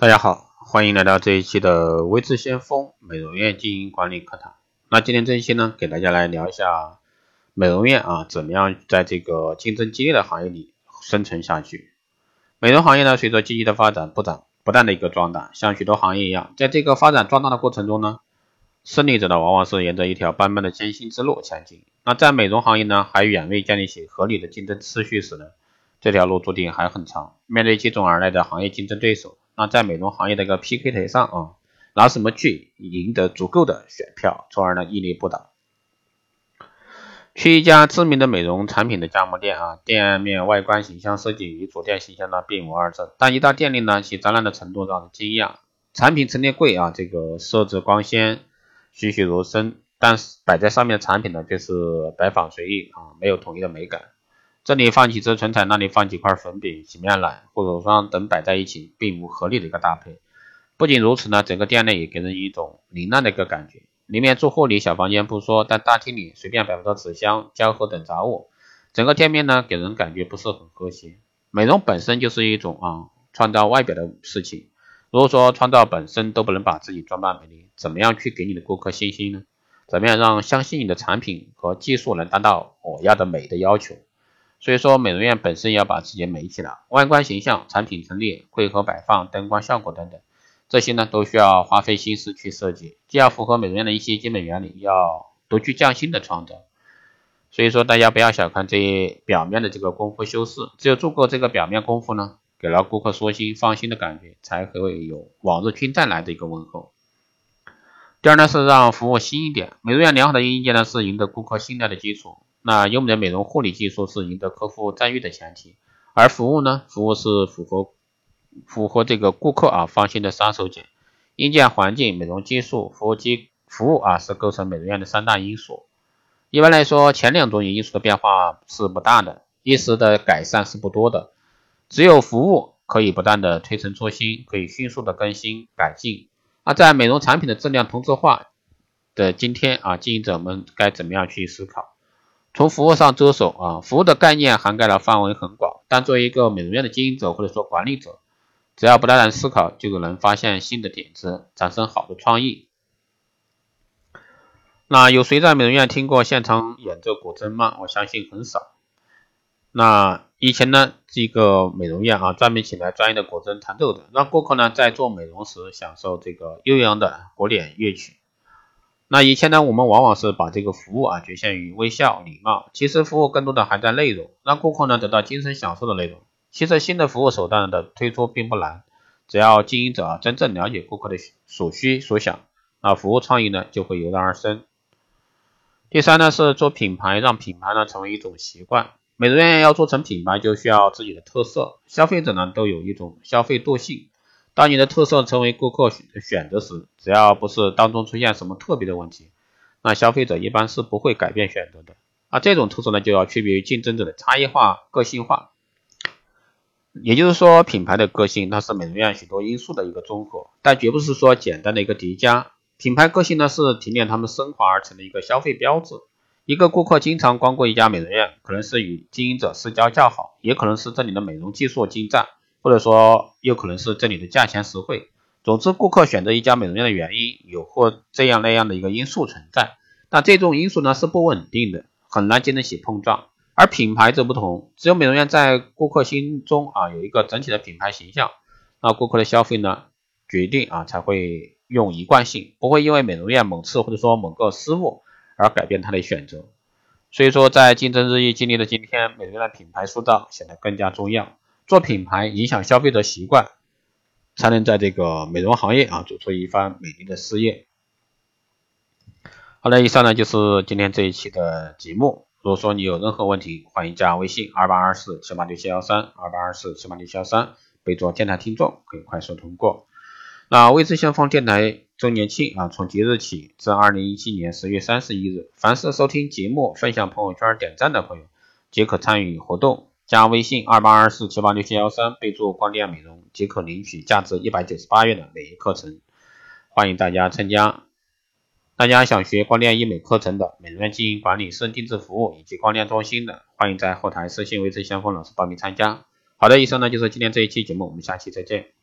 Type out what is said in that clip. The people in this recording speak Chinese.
大家好，欢迎来到这一期的微智先锋美容院经营管理课堂。那今天这一期呢，给大家来聊一下美容院啊，怎么样在这个竞争激烈的行业里生存下去。美容行业呢，随着经济的发展不长不断的一个壮大，像许多行业一样，在这个发展壮大的过程中呢，胜利者呢往往是沿着一条斑斑的艰辛之路前进。那在美容行业呢，还远未建立起合理的竞争秩序时呢，这条路注定还很长。面对接踵而来的行业竞争对手。那在美容行业的一个 PK 台上啊，拿什么去赢得足够的选票，从而呢屹立不倒？去一家知名的美容产品的加盟店啊，店面外观形象设计与主店形象呢并无二致，但一到店里呢，其展览的程度让人惊讶。产品陈列柜啊，这个设置光鲜，栩栩如生，但是摆在上面的产品呢，却是摆放随意啊，没有统一的美感。这里放几支唇彩，那里放几块粉饼、洗面奶、护手霜等摆在一起，并无合理的一个搭配。不仅如此呢，整个店内也给人一种凌乱的一个感觉。里面住户里小房间不说，但大厅里随便摆放纸箱、胶盒等杂物，整个店面呢给人感觉不是很和谐。美容本身就是一种啊创造外表的事情，如果说创造本身都不能把自己装扮美丽，怎么样去给你的顾客信心呢？怎么样让相信你的产品和技术能达到我要的美的要求？所以说，美容院本身要把自己美起来，外观形象、产品陈列、柜盒摆放、灯光效果等等，这些呢都需要花费心思去设计，既要符合美容院的一些基本原理，要独具匠心的创造。所以说，大家不要小看这些表面的这个功夫修饰，只有做过这个表面功夫呢，给了顾客舒心、放心的感觉，才会有往日君再来的一个问候。第二呢是让服务新一点，美容院良好的硬件呢是赢得顾客信赖的基础。那优美的美容护理技术是赢得客户赞誉的前提，而服务呢？服务是符合符合这个顾客啊放心的杀手锏。硬件环境、美容技术、服务机服务啊是构成美容院的三大因素。一般来说，前两种因素的变化是不大的，一时的改善是不多的。只有服务可以不断的推陈出新，可以迅速的更新改进。那在美容产品的质量同质化的今天啊，经营者们该怎么样去思考？从服务上着手啊，服务的概念涵盖的范围很广，但作为一个美容院的经营者或者说管理者，只要不断的思考，就能发现新的点子，产生好的创意。那有谁在美容院听过现场演奏古筝吗？我相信很少。那以前呢，这个美容院啊，专门请来专业的果筝弹奏的，让顾客呢在做美容时享受这个悠扬的古典乐曲。那以前呢，我们往往是把这个服务啊局限于微笑、礼貌，其实服务更多的还在内容，让顾客呢得到精神享受的内容。其实新的服务手段的推出并不难，只要经营者啊真正了解顾客的所需所想，那服务创意呢就会油然而生。第三呢是做品牌，让品牌呢成为一种习惯。美容院要做成品牌，就需要自己的特色，消费者呢都有一种消费惰性。当你的特色成为顾客选择时，只要不是当中出现什么特别的问题，那消费者一般是不会改变选择的。啊，这种特色呢，就要区别于竞争者的差异化、个性化。也就是说，品牌的个性，它是美容院许多因素的一个综合，但绝不是说简单的一个叠加。品牌个性呢，是提炼他们升华而成的一个消费标志。一个顾客经常光顾一家美容院，可能是与经营者私交较好，也可能是这里的美容技术精湛。或者说，又可能是这里的价钱实惠。总之，顾客选择一家美容院的原因有或这样那样的一个因素存在。那这种因素呢是不稳定的，很难经得起碰撞。而品牌则不同，只有美容院在顾客心中啊有一个整体的品牌形象，那顾客的消费呢决定啊才会用一贯性，不会因为美容院某次或者说某个失误而改变他的选择。所以说，在竞争日益激烈的今天，美容的品牌塑造显得更加重要。做品牌影响消费者习惯，才能在这个美容行业啊做出一番美丽的事业。好了，以上呢就是今天这一期的节目。如果说你有任何问题，欢迎加微信二八二四七八六七幺三二八二四七八六七幺三，备注电台听众，可以快速通过。那微知先锋电台周年庆啊，从即日起至二零一七年十月三十一日，凡是收听节目、分享朋友圈、点赞的朋友，皆可参与活动。加微信二八二四七八六七幺三，备注光电美容，即可领取价值一百九十八元的美业课程，欢迎大家参加。大家想学光电医美课程的、美容院经营管理、私人定制服务以及光电中心的，欢迎在后台私信微信先锋老师报名参加。好的，以上呢就是今天这一期节目，我们下期再见。